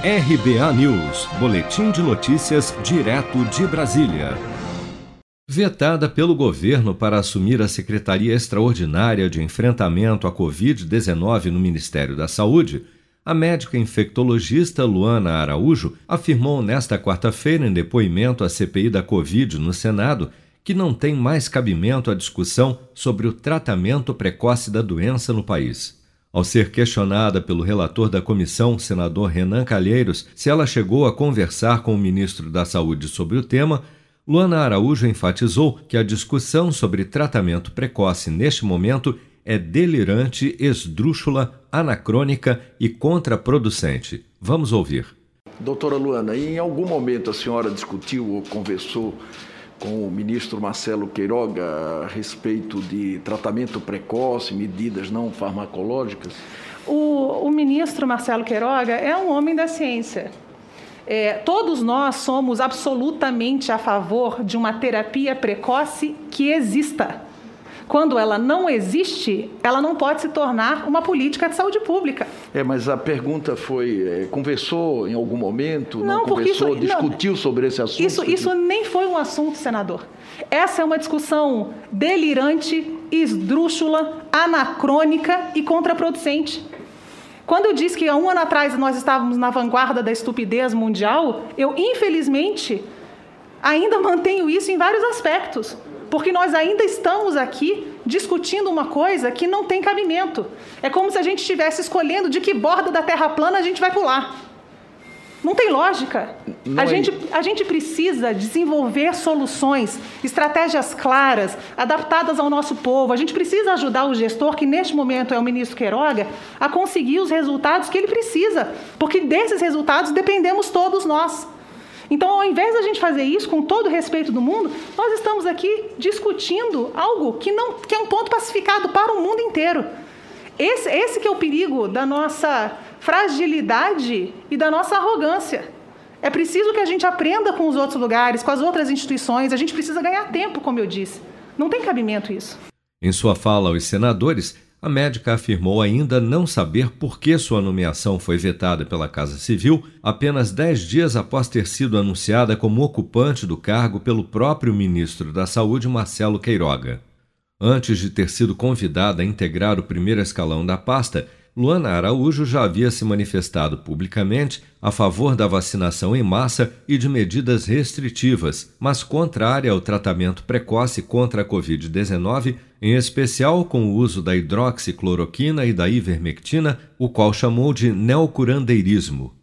RBA News, Boletim de Notícias, direto de Brasília. Vetada pelo governo para assumir a Secretaria Extraordinária de Enfrentamento à Covid-19 no Ministério da Saúde, a médica infectologista Luana Araújo afirmou nesta quarta-feira, em depoimento à CPI da Covid no Senado, que não tem mais cabimento a discussão sobre o tratamento precoce da doença no país. Ao ser questionada pelo relator da comissão, senador Renan Calheiros, se ela chegou a conversar com o ministro da Saúde sobre o tema, Luana Araújo enfatizou que a discussão sobre tratamento precoce neste momento é delirante, esdrúxula, anacrônica e contraproducente. Vamos ouvir. Doutora Luana, em algum momento a senhora discutiu ou conversou com o ministro Marcelo Queiroga a respeito de tratamento precoce, medidas não farmacológicas? O, o ministro Marcelo Queiroga é um homem da ciência. É, todos nós somos absolutamente a favor de uma terapia precoce que exista. Quando ela não existe, ela não pode se tornar uma política de saúde pública. É, mas a pergunta foi: é, conversou em algum momento? Não, não conversou, isso, discutiu não, sobre esse assunto? Isso, isso nem foi um assunto, senador. Essa é uma discussão delirante, esdrúxula, anacrônica e contraproducente. Quando eu disse que há um ano atrás nós estávamos na vanguarda da estupidez mundial, eu, infelizmente, ainda mantenho isso em vários aspectos porque nós ainda estamos aqui discutindo uma coisa que não tem cabimento. É como se a gente estivesse escolhendo de que borda da Terra plana a gente vai pular. Não tem lógica. Não a, é... gente, a gente precisa desenvolver soluções, estratégias claras, adaptadas ao nosso povo. A gente precisa ajudar o gestor, que neste momento é o ministro Queiroga, a conseguir os resultados que ele precisa, porque desses resultados dependemos todos nós. Então, ao invés da gente fazer isso com todo o respeito do mundo, nós estamos aqui discutindo algo que, não, que é um ponto pacificado para o mundo inteiro. Esse, esse que é o perigo da nossa fragilidade e da nossa arrogância. É preciso que a gente aprenda com os outros lugares, com as outras instituições. A gente precisa ganhar tempo, como eu disse. Não tem cabimento isso. Em sua fala aos senadores, a médica afirmou ainda não saber por que sua nomeação foi vetada pela Casa Civil apenas dez dias após ter sido anunciada como ocupante do cargo pelo próprio ministro da Saúde, Marcelo Queiroga. Antes de ter sido convidada a integrar o primeiro escalão da pasta, Luana Araújo já havia se manifestado publicamente a favor da vacinação em massa e de medidas restritivas, mas contrária ao tratamento precoce contra a Covid-19, em especial com o uso da hidroxicloroquina e da ivermectina, o qual chamou de neocurandeirismo.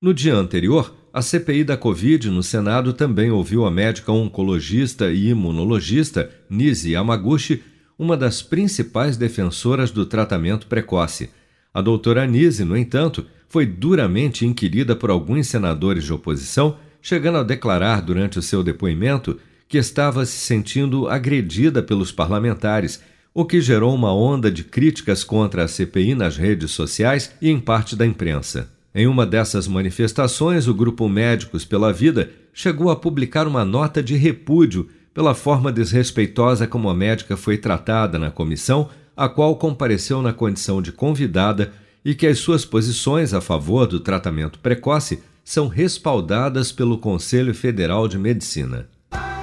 No dia anterior, a CPI da Covid no Senado também ouviu a médica oncologista e imunologista Nise Yamaguchi uma das principais defensoras do tratamento precoce. A doutora Anise, no entanto, foi duramente inquirida por alguns senadores de oposição, chegando a declarar durante o seu depoimento que estava se sentindo agredida pelos parlamentares, o que gerou uma onda de críticas contra a CPI nas redes sociais e em parte da imprensa. Em uma dessas manifestações, o grupo Médicos pela Vida chegou a publicar uma nota de repúdio pela forma desrespeitosa como a médica foi tratada na comissão, a qual compareceu na condição de convidada e que as suas posições a favor do tratamento precoce são respaldadas pelo Conselho Federal de Medicina.